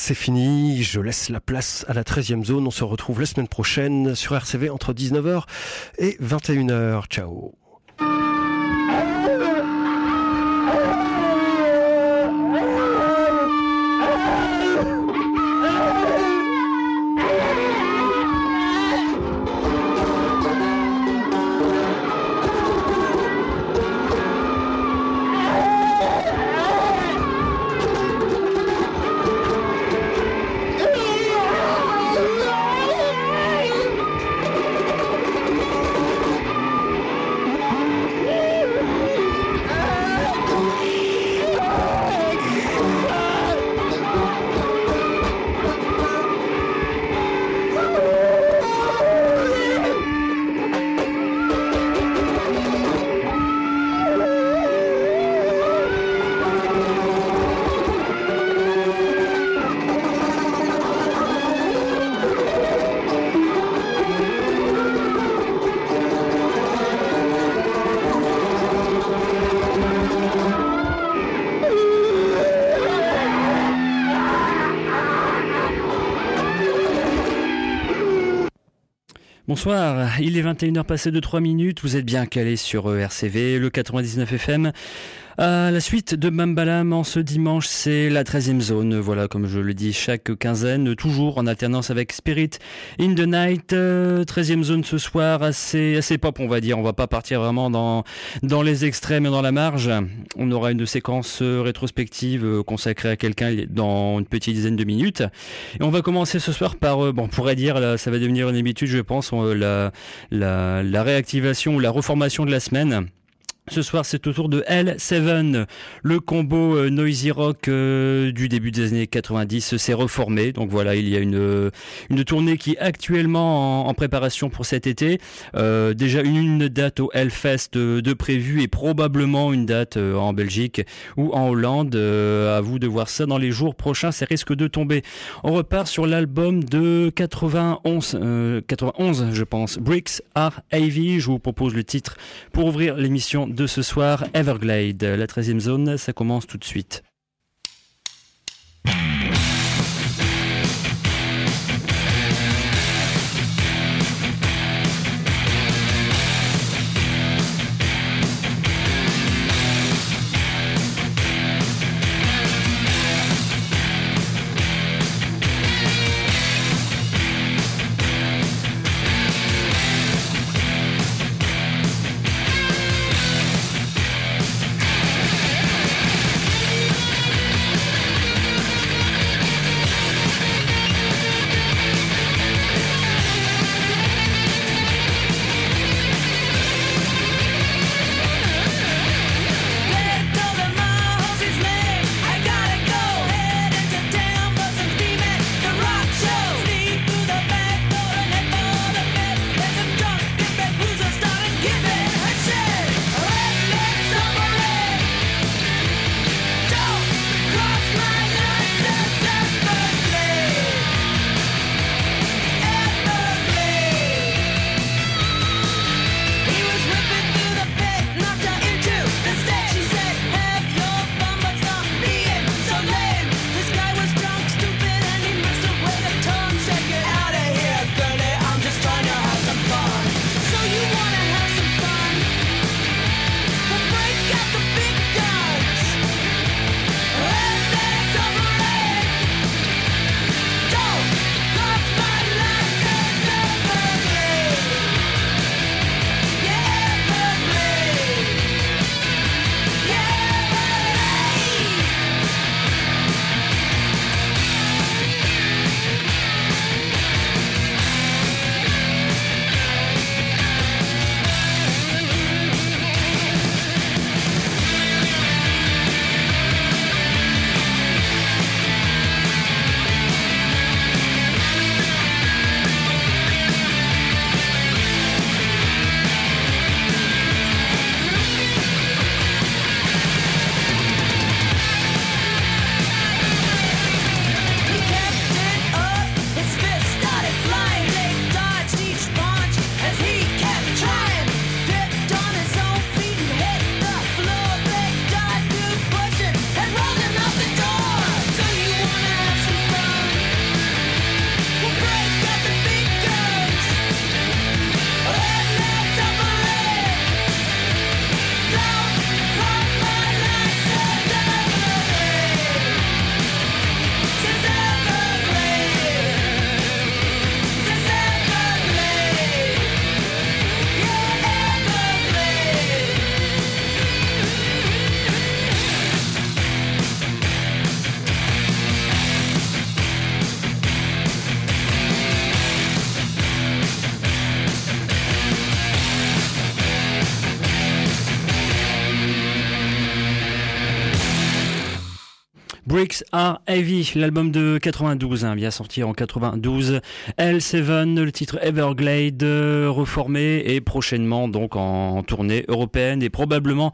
c'est fini. Je laisse la place à la 13e zone. On se retrouve la semaine prochaine sur RCV entre 19h et 21h. Ciao. Bonsoir, il est 21h passé de 3 minutes, vous êtes bien calé sur euh, RCV, le 99 FM. La suite de Mambalam en ce dimanche, c'est la 13e zone. Voilà, comme je le dis, chaque quinzaine, toujours en alternance avec Spirit in the Night. 13e zone ce soir, assez, assez pop, on va dire. On va pas partir vraiment dans, dans les extrêmes et dans la marge. On aura une séquence rétrospective consacrée à quelqu'un dans une petite dizaine de minutes. Et on va commencer ce soir par, bon, on pourrait dire, ça va devenir une habitude, je pense, la, la, la réactivation ou la reformation de la semaine. Ce soir, c'est au tour de L7. Le combo euh, noisy rock euh, du début des années 90 s'est reformé. Donc voilà, il y a une, une tournée qui est actuellement en, préparation pour cet été. Euh, déjà une date au Hellfest de, prévu et probablement une date en Belgique ou en Hollande. à vous de voir ça dans les jours prochains. Ça risque de tomber. On repart sur l'album de 91, 91, je pense. Bricks Are Heavy. Je vous propose le titre pour ouvrir l'émission ce soir, Everglade. La 13e zone, ça commence tout de suite. break Bricks Are Heavy, l'album de 92, hein, bien sorti en 92. L7, le titre Everglade, reformé et prochainement donc en tournée européenne et probablement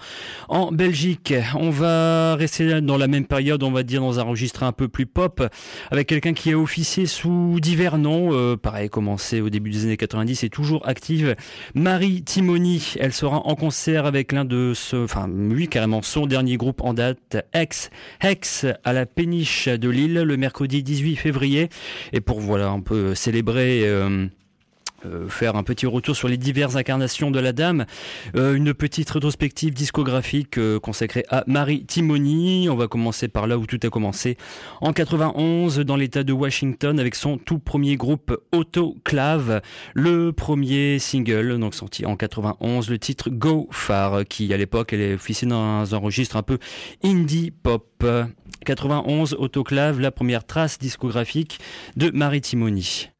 en Belgique. On va rester dans la même période, on va dire dans un registre un peu plus pop, avec quelqu'un qui a officié sous divers noms, euh, pareil, commencé au début des années 90 et toujours active. Marie Timoni, elle sera en concert avec l'un de ce, enfin, lui carrément son dernier groupe en date, Ex Hex à la péniche de Lille le mercredi 18 février. Et pour voilà un peu célébrer euh, euh, faire un petit retour sur les diverses incarnations de la dame, euh, une petite rétrospective discographique euh, consacrée à Marie Timoni. On va commencer par là où tout a commencé en 91 dans l'état de Washington avec son tout premier groupe Autoclave, le premier single donc sorti en 91, le titre Go Far qui à l'époque elle est officiée dans un registre un peu indie pop. 91 Autoclave, la première trace discographique de Marie Timoni.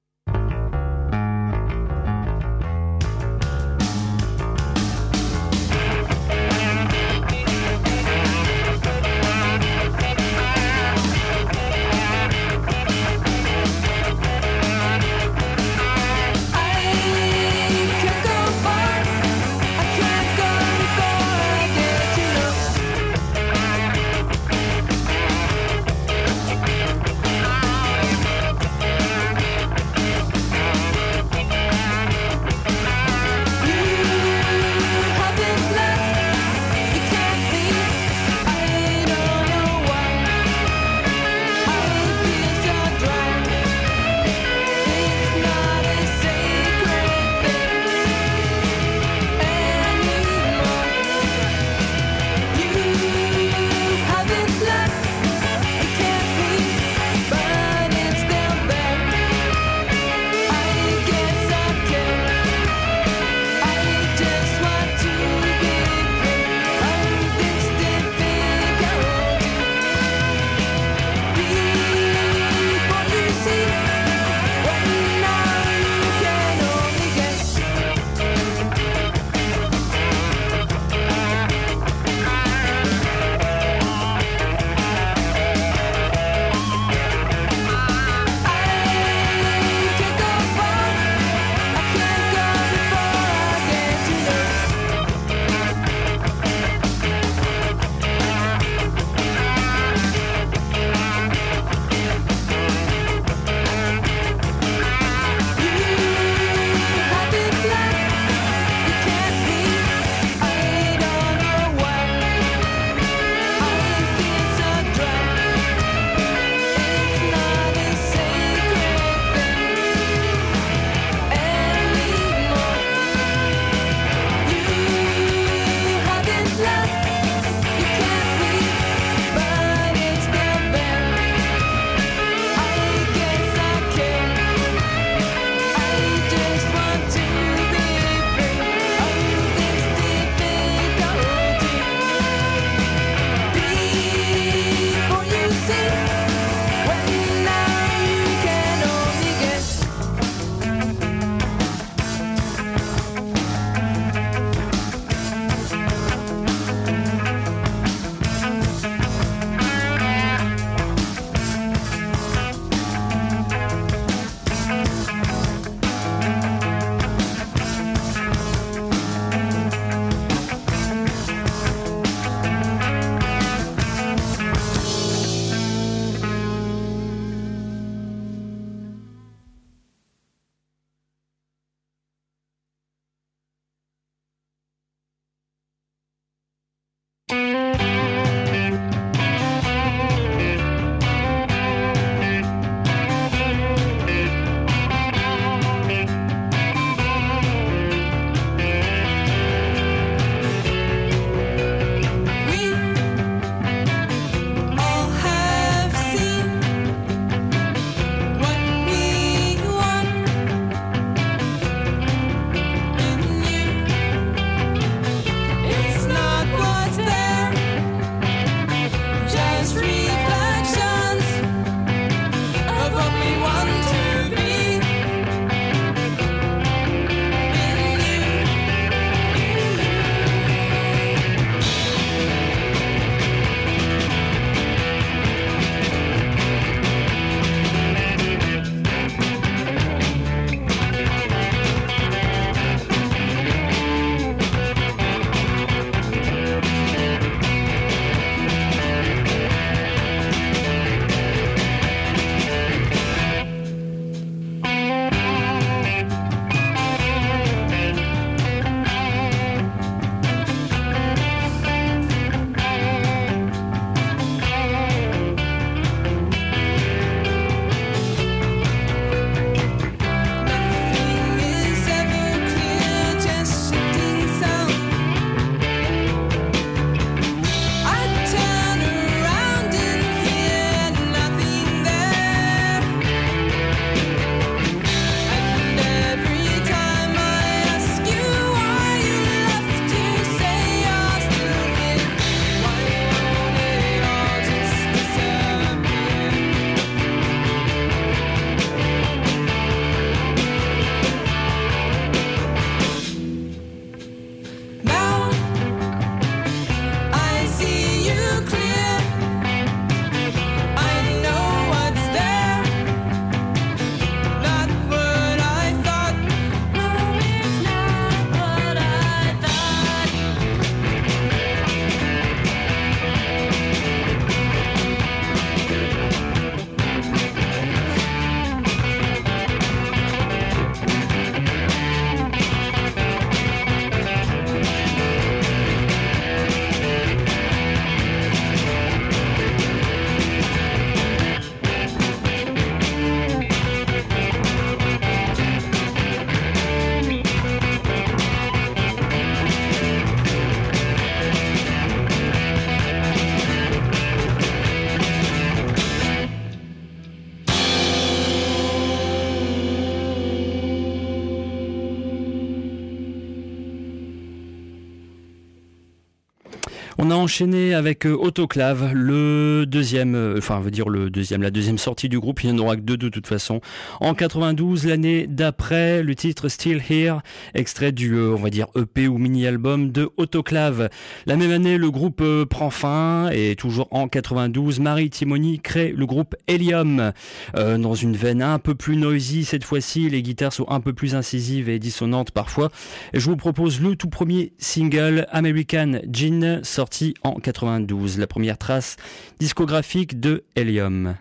On a enchaîné avec euh, Autoclave, le deuxième, euh, enfin, on veut dire le deuxième, la deuxième sortie du groupe. Il n'y en aura que deux de toute façon. En 92, l'année d'après, le titre Still Here, extrait du, euh, on va dire EP ou mini-album de Autoclave. La même année, le groupe prend fin et toujours en 92, Marie Timoni crée le groupe Helium dans une veine un peu plus noisy cette fois-ci. Les guitares sont un peu plus incisives et dissonantes parfois. Je vous propose le tout premier single American Gin sorti en 92, la première trace discographique de Helium.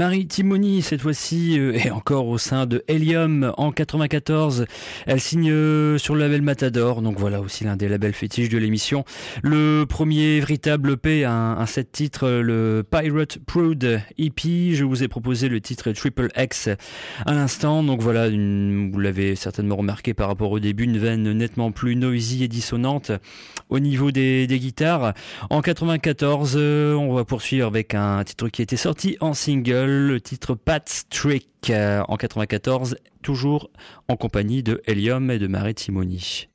Marie Timoni, cette fois-ci, euh, est encore au sein de Helium en 94. Elle signe euh, sur le label Matador, donc voilà aussi l'un des labels fétiches de l'émission. Le premier véritable EP, un, un set titre, le Pirate Prude EP. Je vous ai proposé le titre Triple X à l'instant, donc voilà, vous l'avez certainement remarqué par rapport au début, une veine nettement plus noisy et dissonante au niveau des, guitares. En 94, euh, on va poursuivre avec un titre qui était sorti en single le titre Pat's Trick euh, en 94, toujours en compagnie de Helium et de Marie Timoni.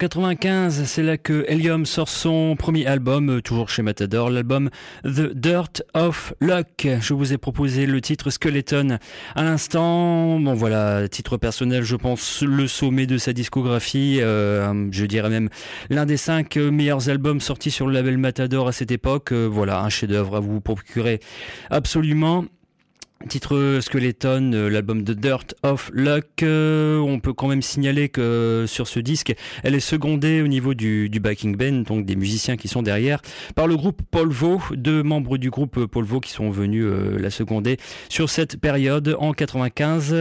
En 95, c'est là que Helium sort son premier album, euh, toujours chez Matador, l'album The Dirt of Luck. Je vous ai proposé le titre Skeleton. À l'instant, bon voilà, titre personnel, je pense le sommet de sa discographie, euh, je dirais même l'un des cinq meilleurs albums sortis sur le label Matador à cette époque. Euh, voilà, un chef-d'œuvre à vous procurer absolument. Titre Skeleton, euh, l'album de Dirt of Luck. Euh, on peut quand même signaler que sur ce disque, elle est secondée au niveau du, du backing band, donc des musiciens qui sont derrière, par le groupe Polvo, deux membres du groupe Polvo qui sont venus euh, la seconder sur cette période. En 95,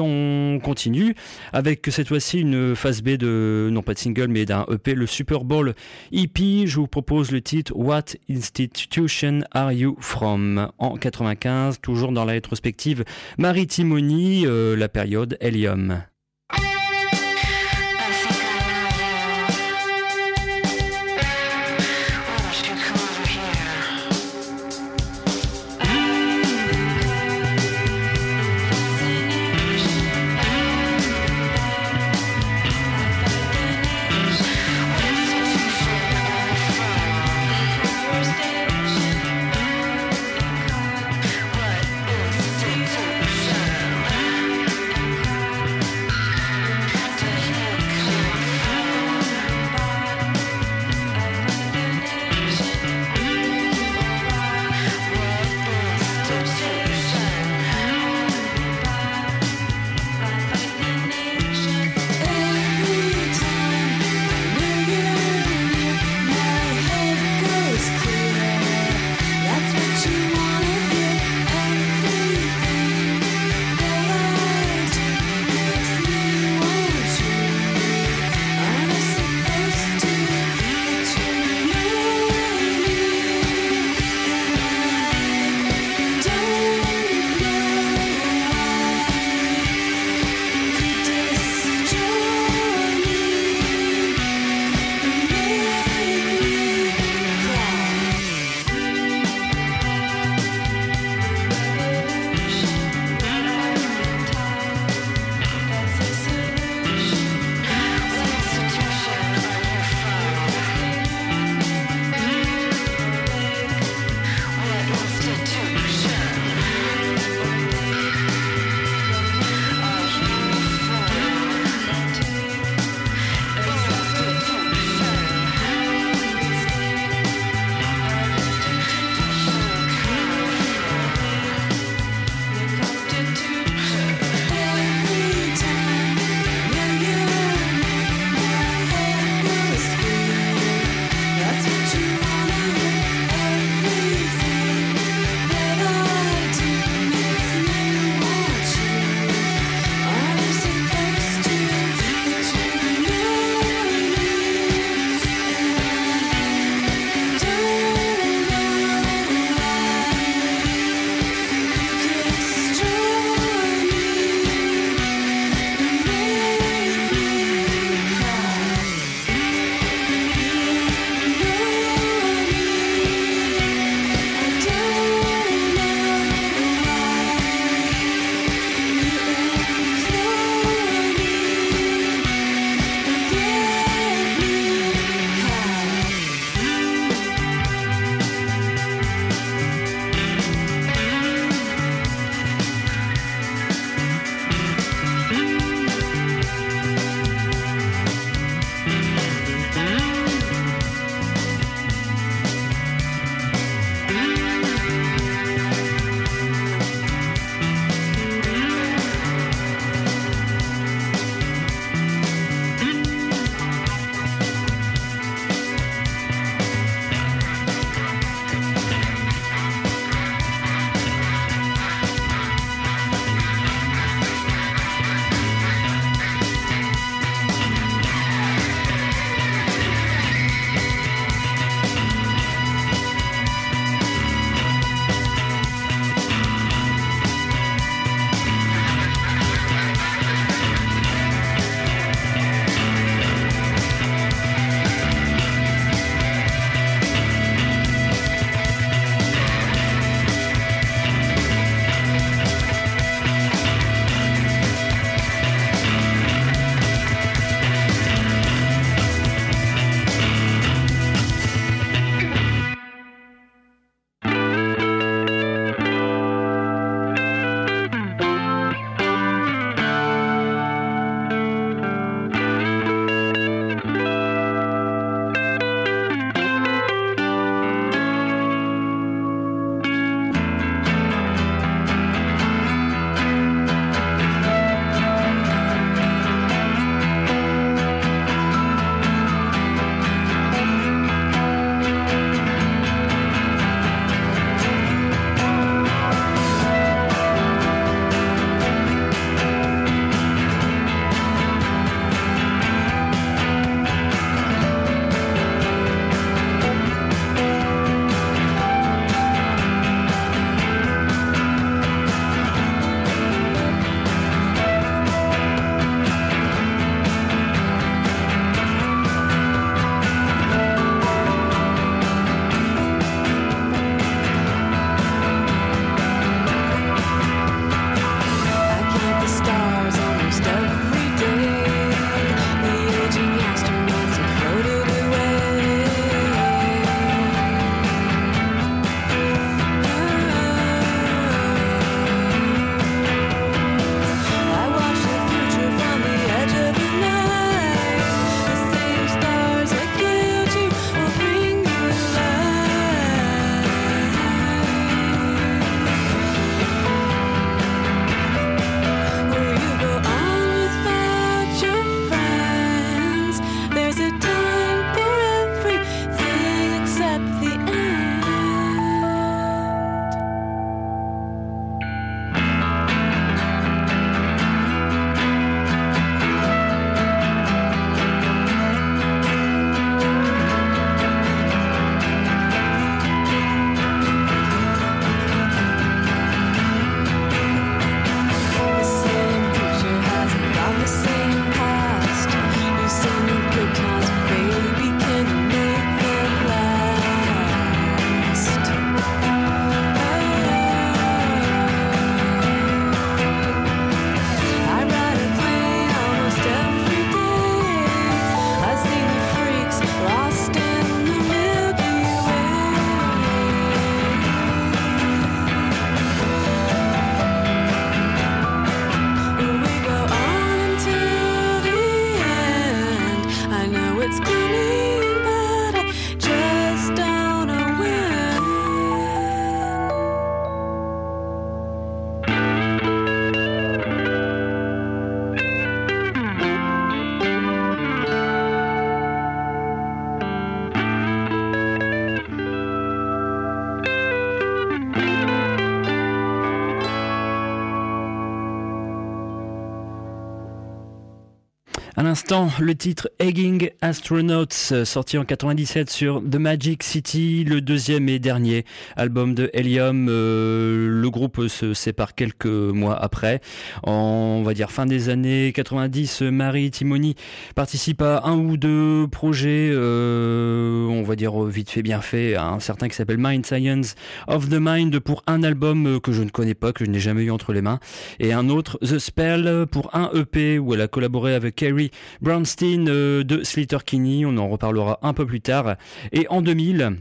on continue avec cette fois-ci une phase B de, non pas de single, mais d'un EP, le Super Bowl EP. Je vous propose le titre What Institution Are You From? En 95, toujours dans la rétrospective Maritimonie, euh, la période Helium. Le titre Egging Astronauts, sorti en 97 sur The Magic City, le deuxième et dernier album de Helium. Euh, le groupe se sépare quelques mois après. En, on va dire fin des années 90, Marie Timoni participe à un ou deux projets, euh, on va dire vite fait bien fait, un certain qui s'appelle Mind Science of the Mind pour un album que je ne connais pas, que je n'ai jamais eu entre les mains, et un autre The Spell pour un EP où elle a collaboré avec Kerry Brownstein euh, de Slater Kinney, on en reparlera un peu plus tard. Et en 2000,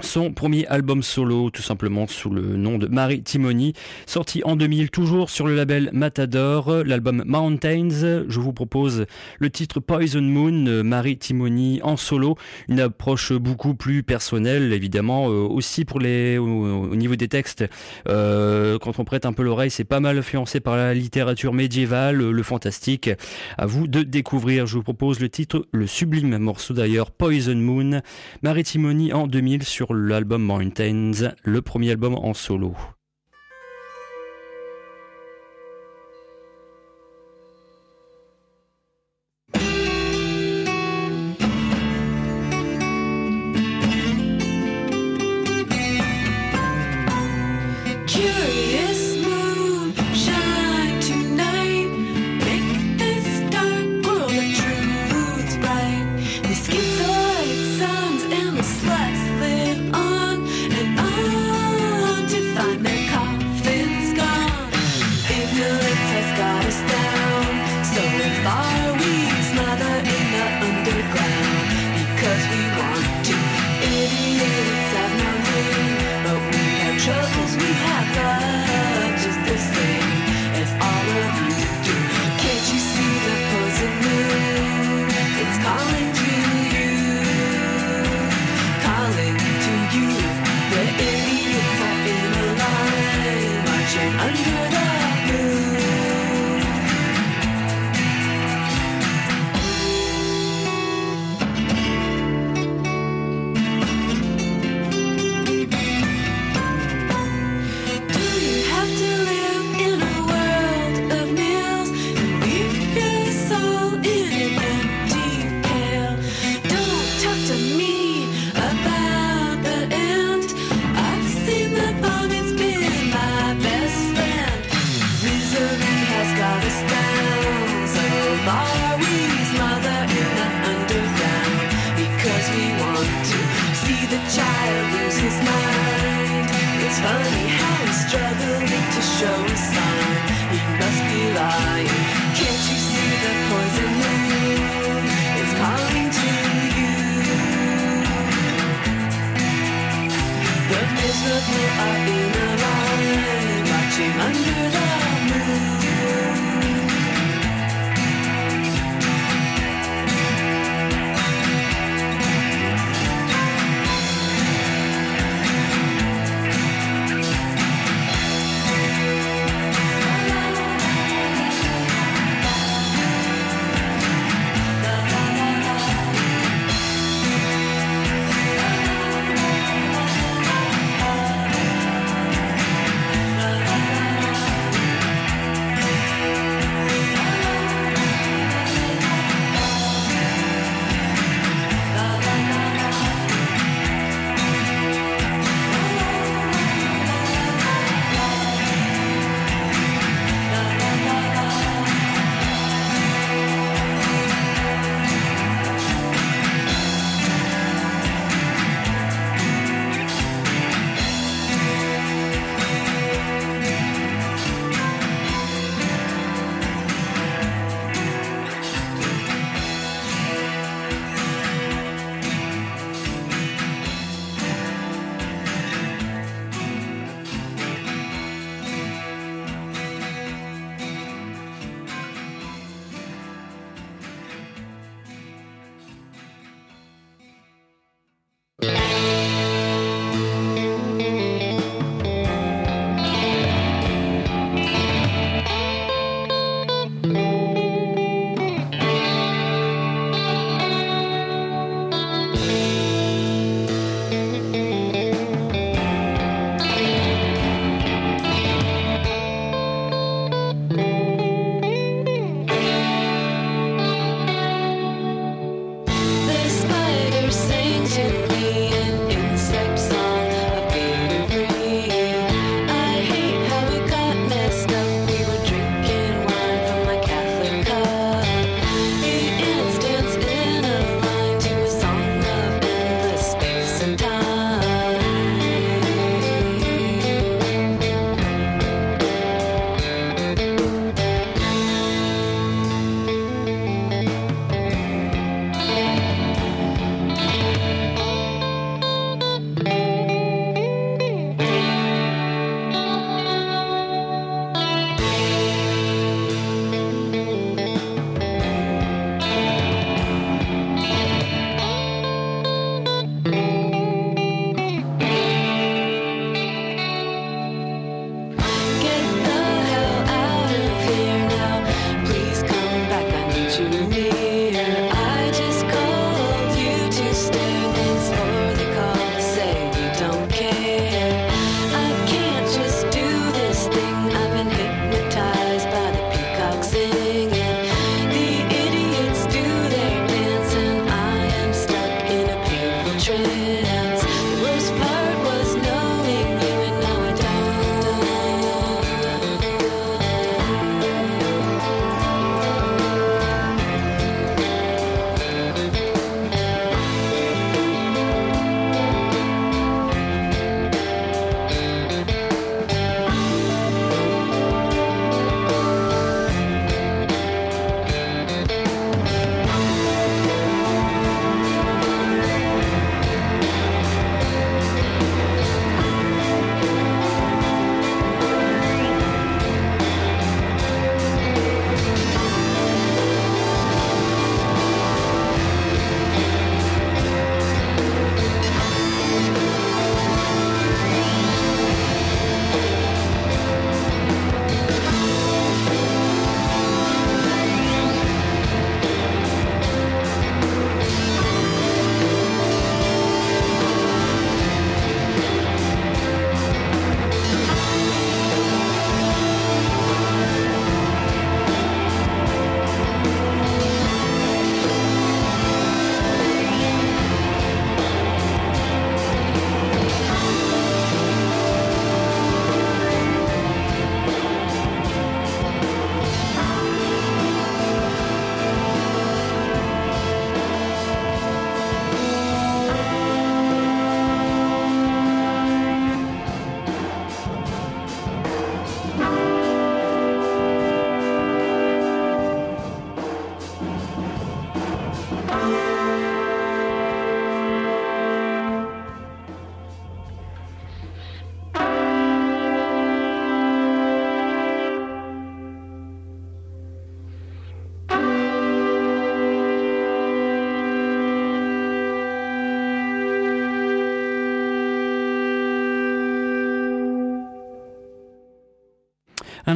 son premier album solo, tout simplement sous le nom de Marie Timony, sorti en 2000 toujours sur le label Matador, l'album Mountains. Je vous propose le titre Poison Moon, Marie Timony en solo, une approche beaucoup plus personnelle, évidemment, euh, aussi pour les au, niveau des textes. Euh, quand on prête un peu l'oreille, c'est pas mal influencé par la littérature médiévale, le fantastique. À vous de découvrir. Je vous propose le titre, le sublime morceau d'ailleurs, Poison Moon, Marie Timony en 2000 sur l'album Mountains, le premier album en solo.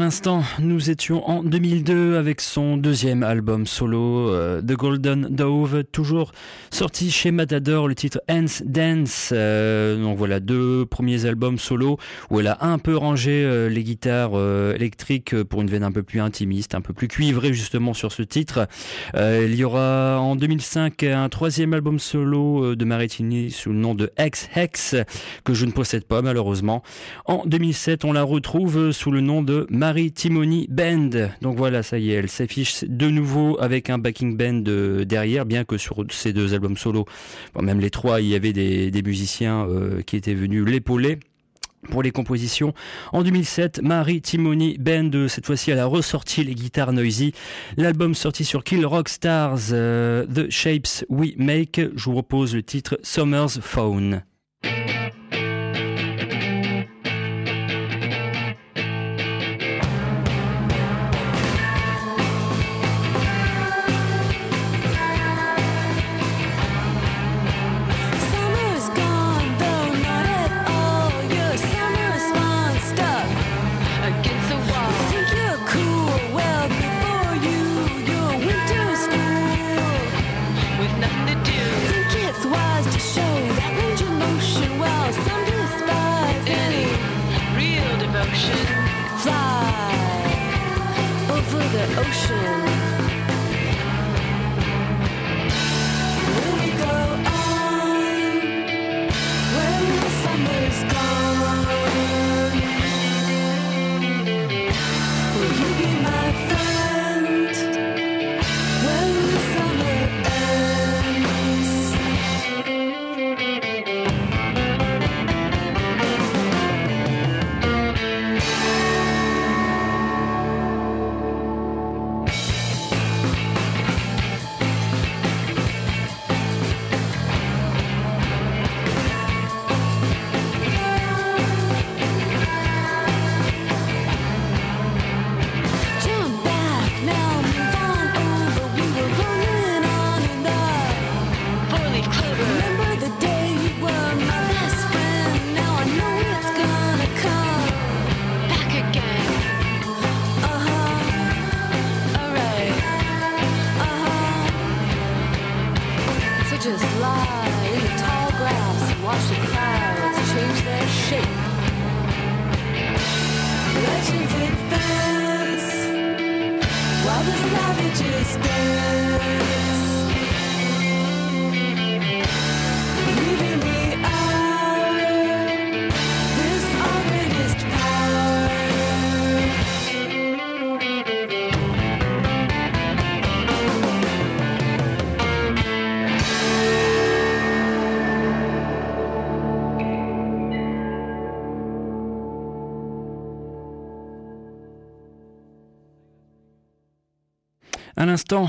L'instant, nous étions en 2002 avec son deuxième album solo, euh, The Golden Dove, toujours sorti chez Matador, le titre Ants Dance. Euh, donc voilà, deux premiers albums solo où elle a un peu rangé euh, les guitares électriques pour une veine un peu plus intimiste, un peu plus cuivrée justement sur ce titre. il y aura en 2005 un troisième album solo de Maritini sous le nom de Hex Hex que je ne possède pas malheureusement. En 2007, on la retrouve sous le nom de Marie Timony Band. Donc voilà, ça y est, elle s'affiche de nouveau avec un backing band euh, derrière, bien que sur ces deux albums solo, même les trois, il y avait des, musiciens euh, qui étaient venus l'épauler pour les compositions. En 2007, Marie Timony Band, cette fois-ci, elle a ressorti les guitares noisy. L'album sorti sur Kill Rock Stars, euh, The Shapes We Make. Je vous propose le titre Summer's Phone.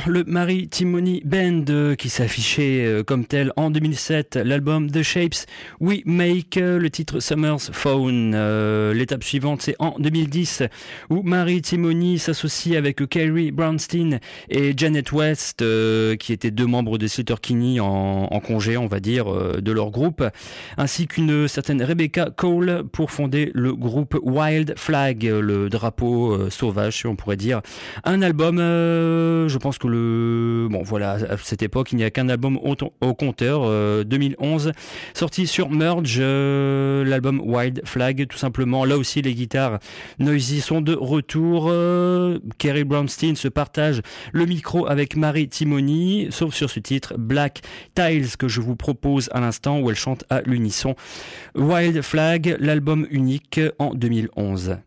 Le Marie Timony Band euh, qui s'affichait euh, comme tel en 2007, l'album The Shapes We Make, euh, le titre Summer's Phone. L'étape suivante, c'est en 2010 où Marie Timony s'associe avec Kerry Brownstein et Janet West, qui étaient deux membres de Slater Kinney en, congé, on va dire, de leur groupe, ainsi qu'une certaine Rebecca Cole pour fonder le groupe Wild Flag, le drapeau sauvage, on pourrait dire. Un album je pense que le bon voilà à cette époque il n'y a qu'un album au, compteur 2011 euh, sorti sur Merge euh, l'album Wild Flag tout simplement. Là aussi les guitares noisy sont de retour euh, Kerry Brownstein se partage le micro avec Marie Timony sauf sur ce titre Black Tiles que je vous propose à l'instant où elle chante à l'unisson. Wild Flag l'album unique en 2011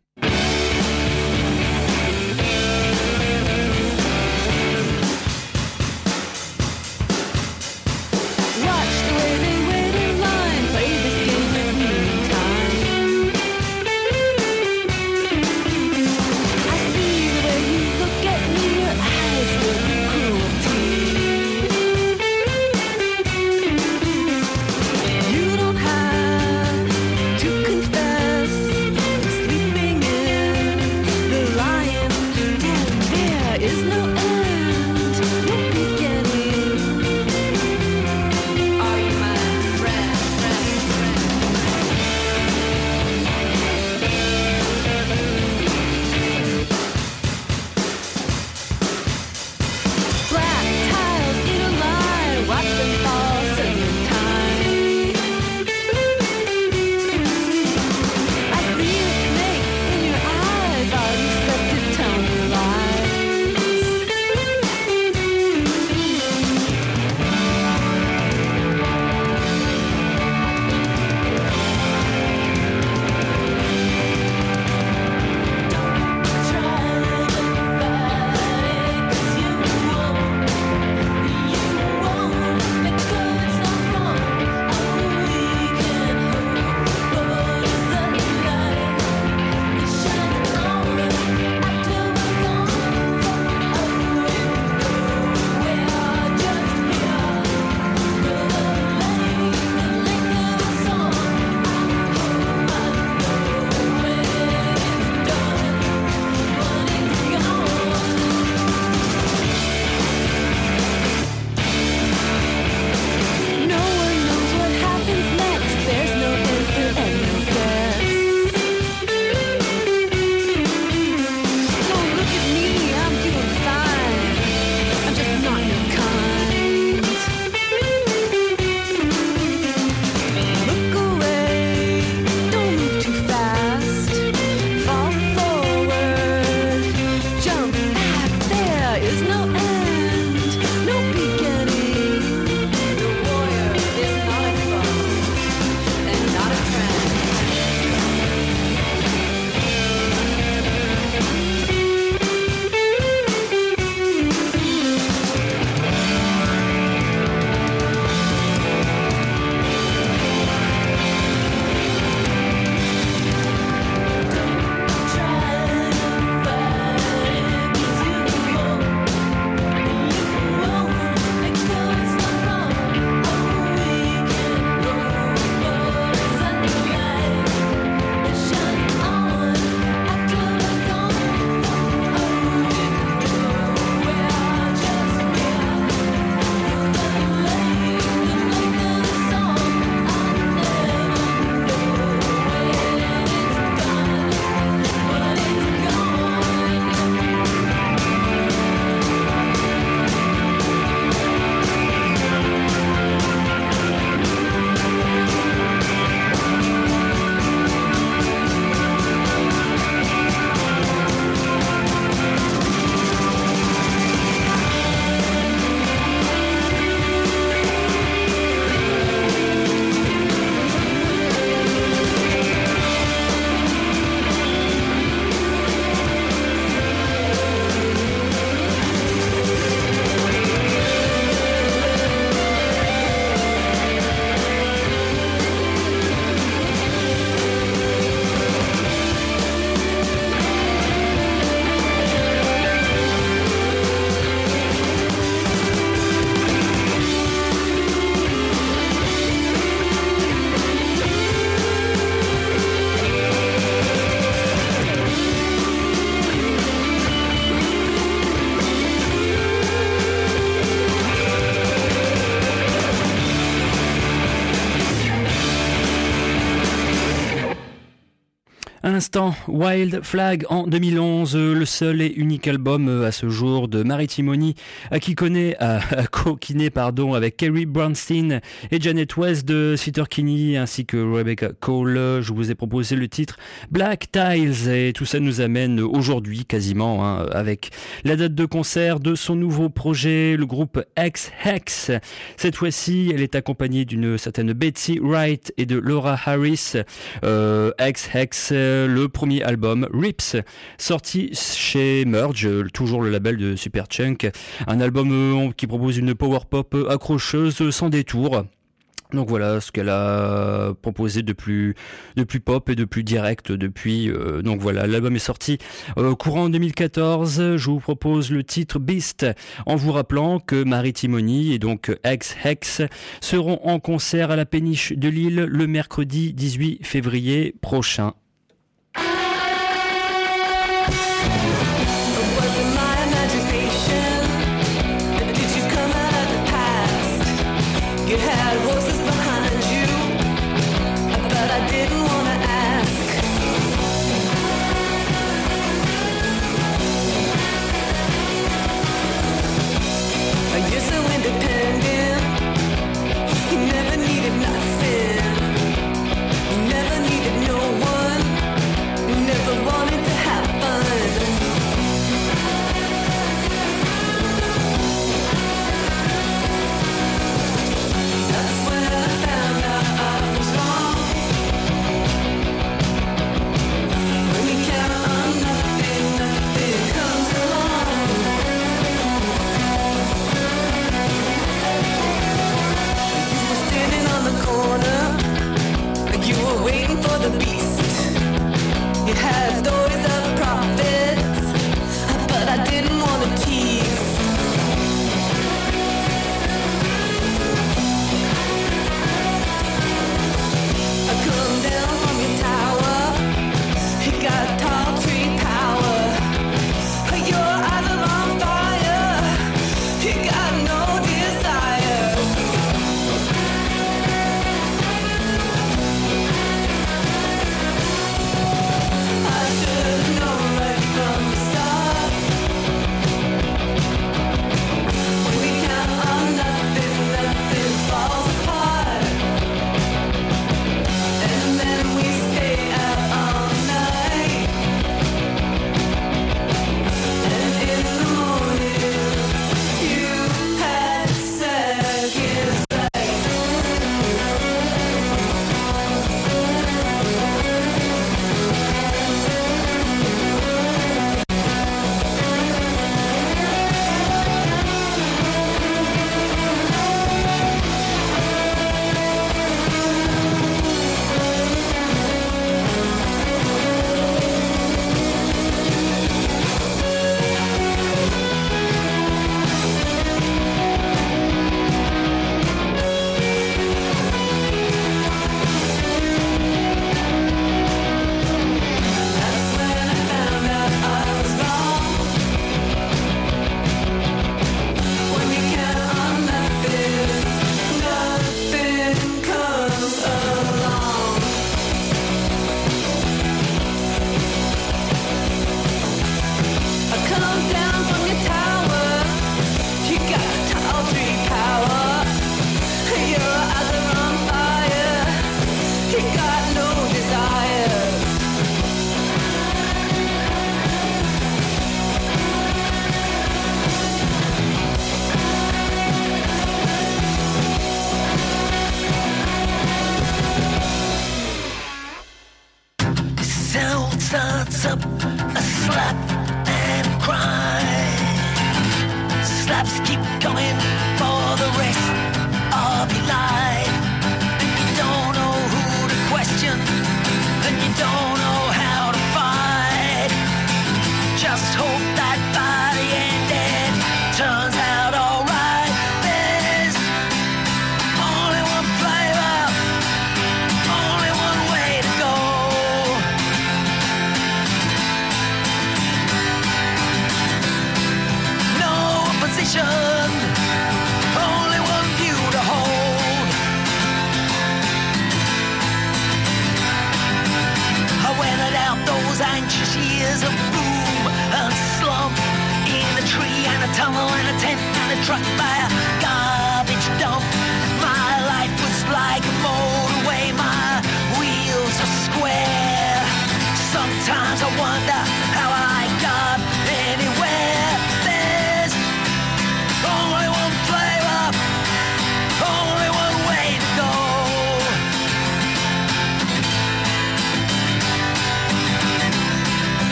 l'instant, Wild Flag en 2011, le seul et unique album euh, à ce jour de Maritimony, à qui connaît, à, pardon, avec Kerry Brownstein et Janet West de Sitter Kinney ainsi que Rebecca Cole. Je vous ai proposé le titre Black Tiles et tout ça nous amène aujourd'hui quasiment hein, avec la date de concert de son nouveau projet, le groupe X-Hex. Cette fois-ci, elle est accompagnée d'une certaine Betsy Wright et de Laura Harris. Euh, X-Hex le premier album Rips, sorti chez Merge, toujours le label de Superchunk. Un album euh, qui propose une power pop accrocheuse sans détour. Donc voilà ce qu'elle a proposé de plus de plus pop et de plus direct depuis. Euh, donc voilà, l'album est sorti euh, courant 2014. Je vous propose le titre Beast en vous rappelant que Marie Timony et donc Ex Hex seront en concert à la péniche de Lille le mercredi 18 février prochain.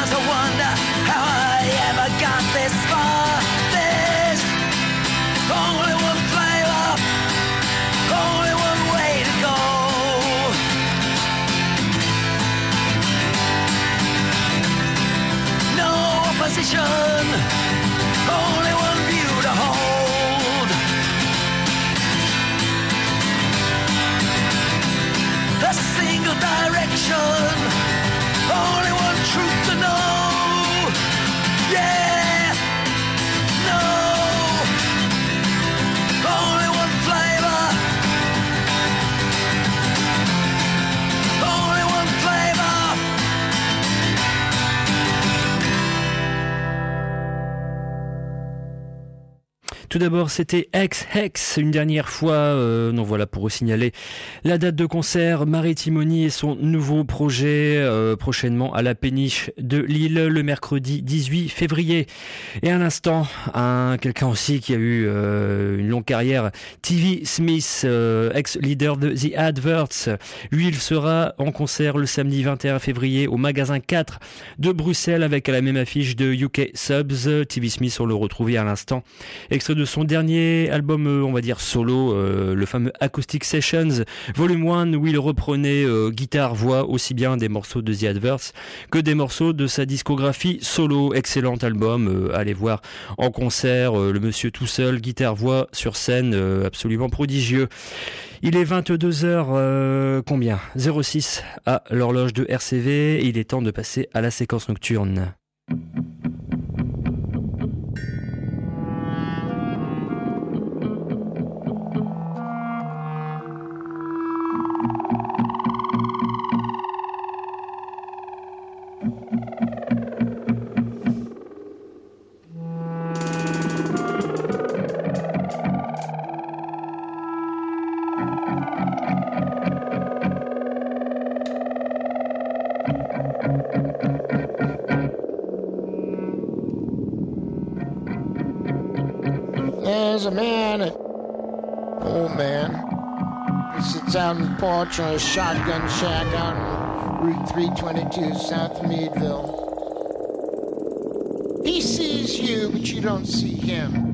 Sometimes I wonder how I ever got this far. Tout d'abord, c'était Ex Hex, une dernière fois. Euh, non, voilà pour vous signaler la date de concert. Maritimony et son nouveau projet euh, prochainement à la péniche de Lille le mercredi 18 février. Et à l'instant, un quelqu'un aussi qui a eu euh, une longue carrière, TV Smith, euh, ex-leader de The Adverts. Lui, il sera en concert le samedi 21 février au magasin 4 de Bruxelles avec à la même affiche de UK Subs. TV Smith, on le retrouvait à l'instant. Son dernier album, euh, on va dire solo, euh, le fameux Acoustic Sessions, volume 1, où il reprenait euh, guitare, voix, aussi bien des morceaux de The Adverts que des morceaux de sa discographie solo. Excellent album, allez voir en concert, le monsieur tout seul, guitare, voix sur scène, absolument prodigieux. Il est 22h, euh, combien? 06 à l'horloge de RCV, il est temps de passer à la séquence nocturne. Out on the porch on a shotgun shack on Route 322 south Meadville. He sees you, but you don't see him.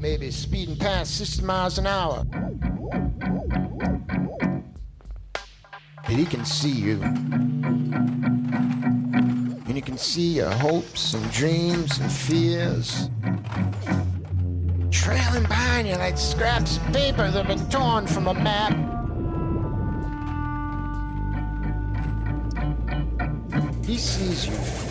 Maybe speeding past 60 miles an hour. But he can see you. And you can see your hopes and dreams and fears trailing behind you like scraps of paper that have been torn from a map. He sees you.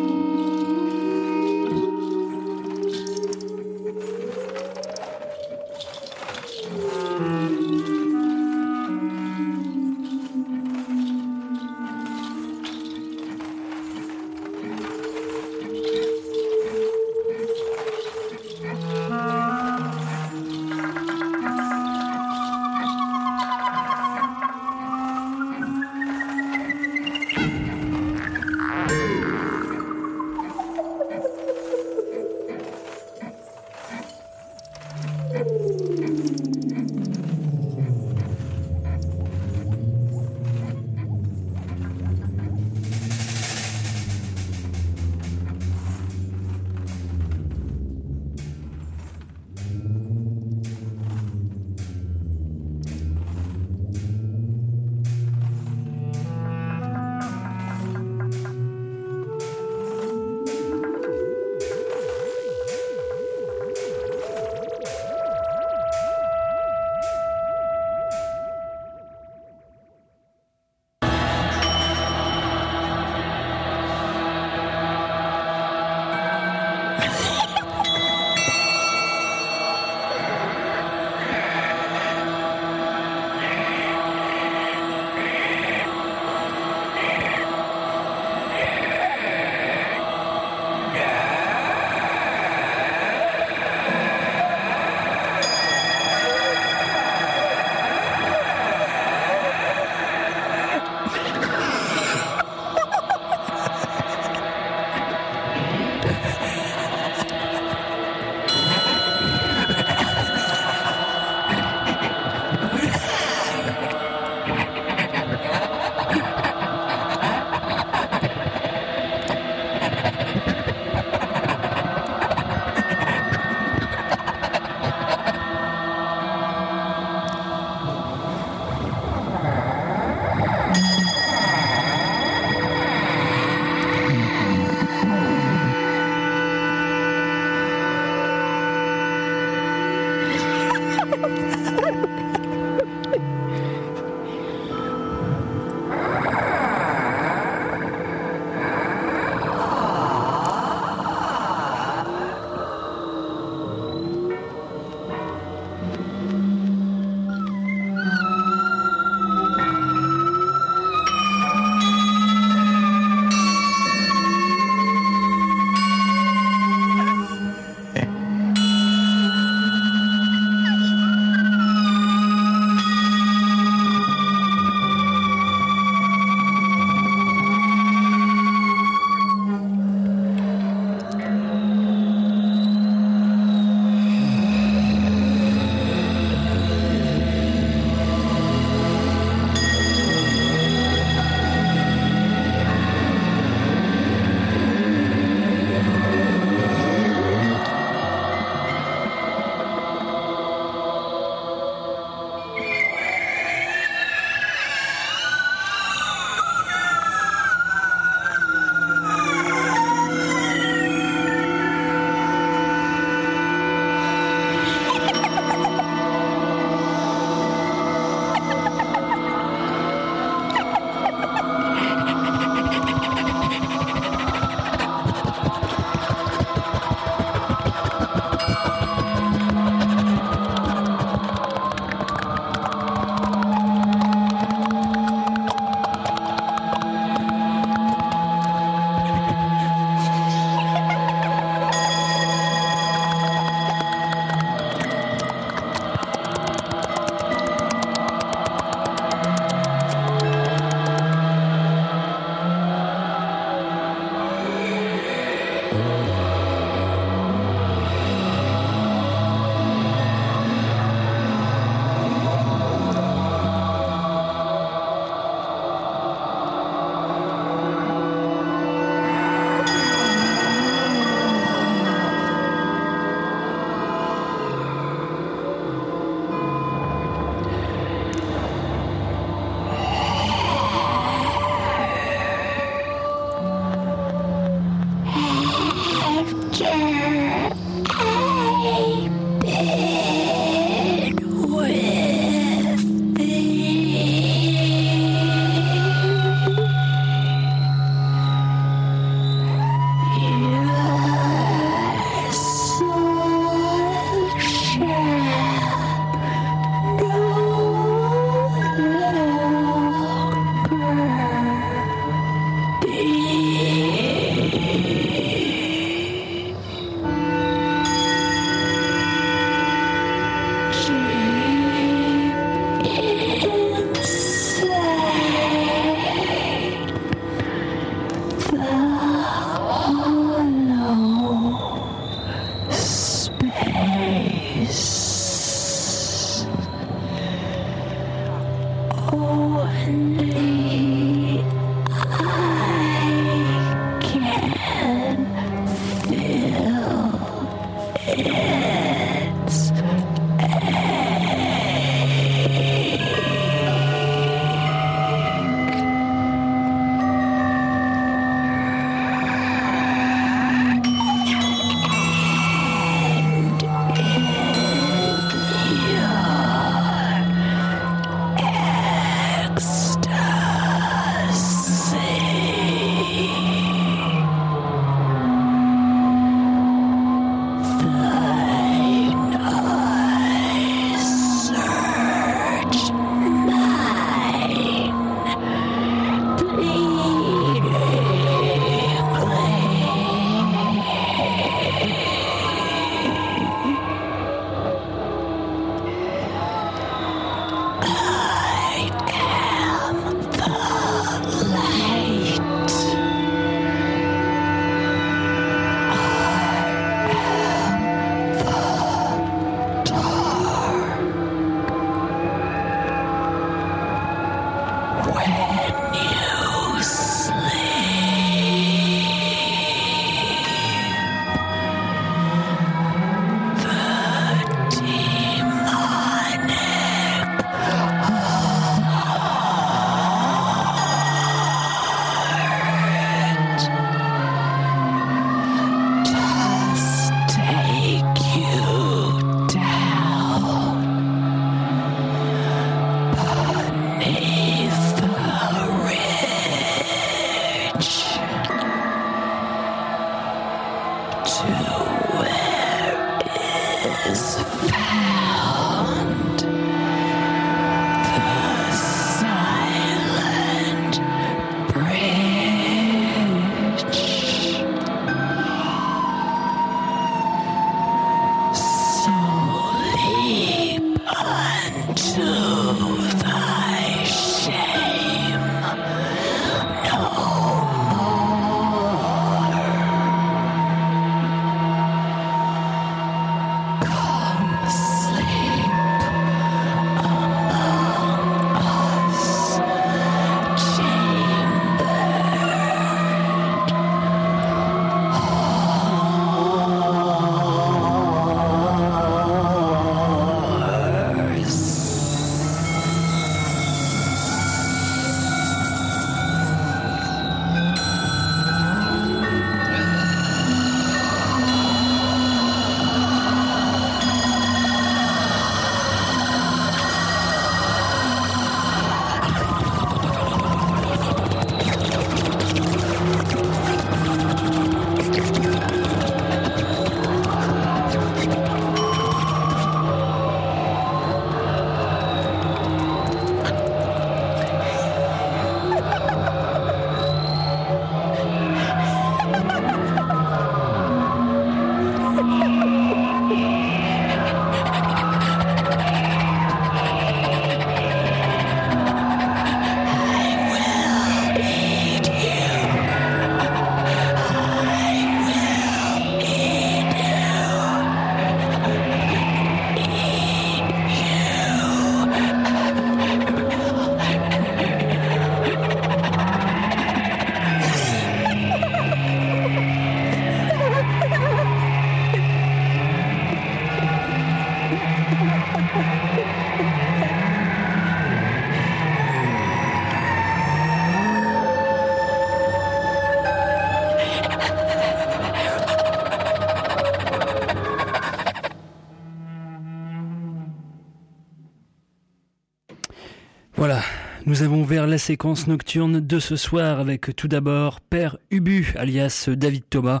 Nous avons ouvert la séquence nocturne de ce soir avec tout d'abord Père Ubu, alias David Thomas,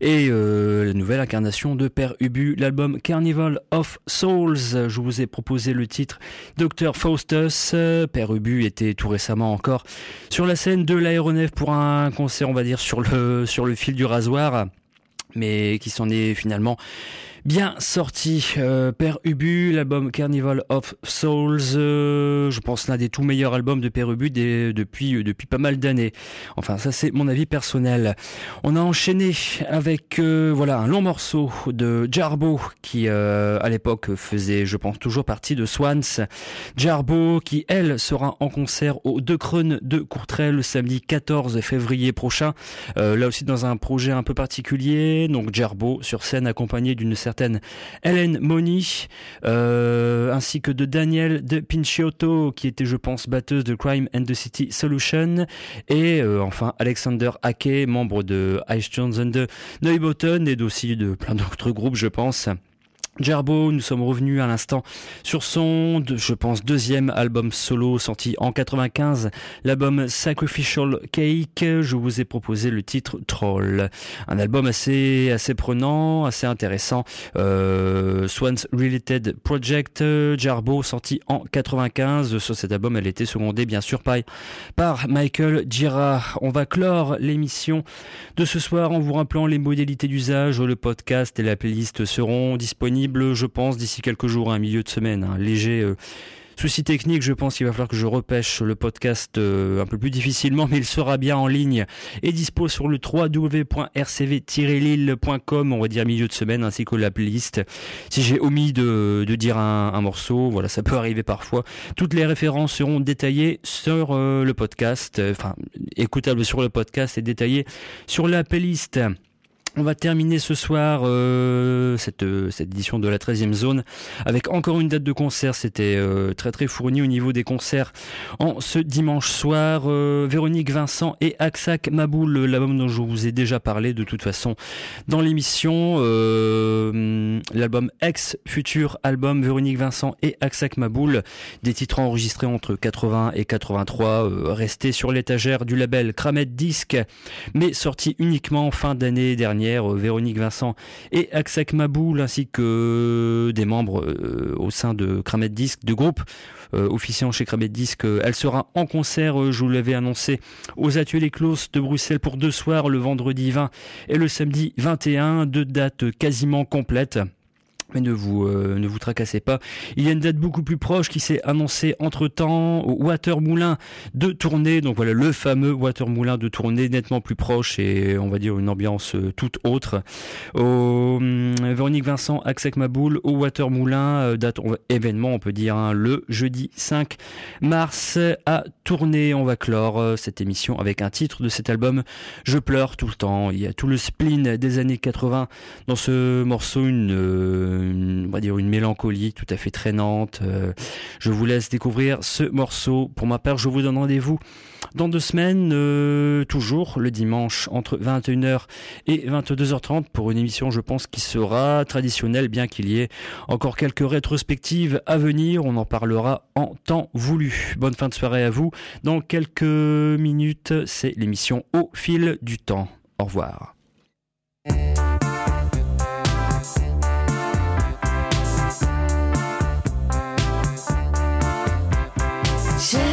et euh, la nouvelle incarnation de Père Ubu, l'album Carnival of Souls. Je vous ai proposé le titre Dr Faustus. Père Ubu était tout récemment encore sur la scène de l'aéronef pour un concert, on va dire, sur le, sur le fil du rasoir, mais qui s'en est finalement Bien sorti, euh, Père Ubu, l'album Carnival of Souls, euh, je pense l'un des tout meilleurs albums de Père Ubu depuis, euh, depuis pas mal d'années. Enfin, ça c'est mon avis personnel. On a enchaîné avec voilà un long morceau de Jarbo qui à l'époque faisait, je pense, toujours partie de Swans. Jarbo qui, elle, sera en concert au De Creux de Courtrai le samedi 14 février prochain. là aussi dans un projet un peu particulier. Donc Jarbo sur scène accompagné d'une certaine certaine Hélène Moni, euh, ainsi que de Daniel de Pinciotto, qui était, je pense, batteuse de Crime and the City Solution, et euh, enfin Alexander Hake, membre de Jones and the Neubotten, et aussi de plein d'autres groupes, je pense. Gerbo, nous sommes revenus à l'instant sur son, je pense, deuxième album solo sorti en 95, l'album Sacrificial Cake. Je vous ai proposé le titre Troll, un album assez assez prenant, assez intéressant. Euh, Swans Related Project, Jarbo sorti en 95. Sur cet album, elle était secondée bien sûr par, par Michael Gira. On va clore l'émission de ce soir en vous rappelant les modalités d'usage. Le podcast et la playlist seront disponibles je pense, d'ici quelques jours, un milieu de semaine. Un léger euh, souci technique, je pense qu'il va falloir que je repêche le podcast euh, un peu plus difficilement, mais il sera bien en ligne et dispo sur le www.rcv-lille.com, on va dire milieu de semaine, ainsi que la playlist. Si j'ai omis de, dire un, morceau, voilà, ça peut arriver parfois. Toutes les références seront détaillées sur euh, le podcast, enfin, écoutables sur le podcast et détaillées sur la playlist. On va terminer ce soir euh, cette, euh, cette édition de la 13e zone avec encore une date de concert. C'était euh, très très fourni au niveau des concerts en ce dimanche soir. Véronique Vincent et Aksak Maboul, l'album dont je vous ai déjà parlé de toute façon dans l'émission. l'album Ex Futur Album Véronique Vincent et Aksak Maboul. Des titres enregistrés entre 80 et 83, restés sur l'étagère du label Kramet Disc, mais sortis uniquement en fin d'année dernière euh, Véronique Vincent et Aksak Maboul, ainsi que des membres euh, au sein de Kramet Disc, de groupe euh, officiant chez Kramet Disc. elle sera en concert, je vous l'avais annoncé, aux Ateliers Clos de Bruxelles pour deux soirs, le vendredi 20 et le samedi 21, deux dates quasiment complètes. Mais ne vous euh, ne vous tracassez pas. Il y a une date beaucoup plus proche qui s'est annoncée entre temps au Watermoulin de tournée. Donc voilà le fameux Watermoulin de tournée nettement plus proche et on va dire une ambiance euh, toute autre. Au hum, Véronique Vincent, Axec Maboul au Watermoulin, euh, date événement on peut dire hein, le jeudi 5 mars à tourner. On va clore cette émission avec un titre de cet album. Je pleure tout le temps. Il y a tout le spleen des années 80 dans ce morceau une une, on va dire une mélancolie tout à fait traînante. Euh, je vous laisse découvrir ce morceau. Pour ma part, je vous donne rendez-vous dans deux semaines, euh, toujours le dimanche entre 21h et 22h30 pour une émission, je pense, qui sera traditionnelle, bien qu'il y ait encore quelques rétrospectives à venir. On en parlera en temps voulu. Bonne fin de soirée à vous. Dans quelques minutes, c'est l'émission Au fil du temps. Au revoir. 是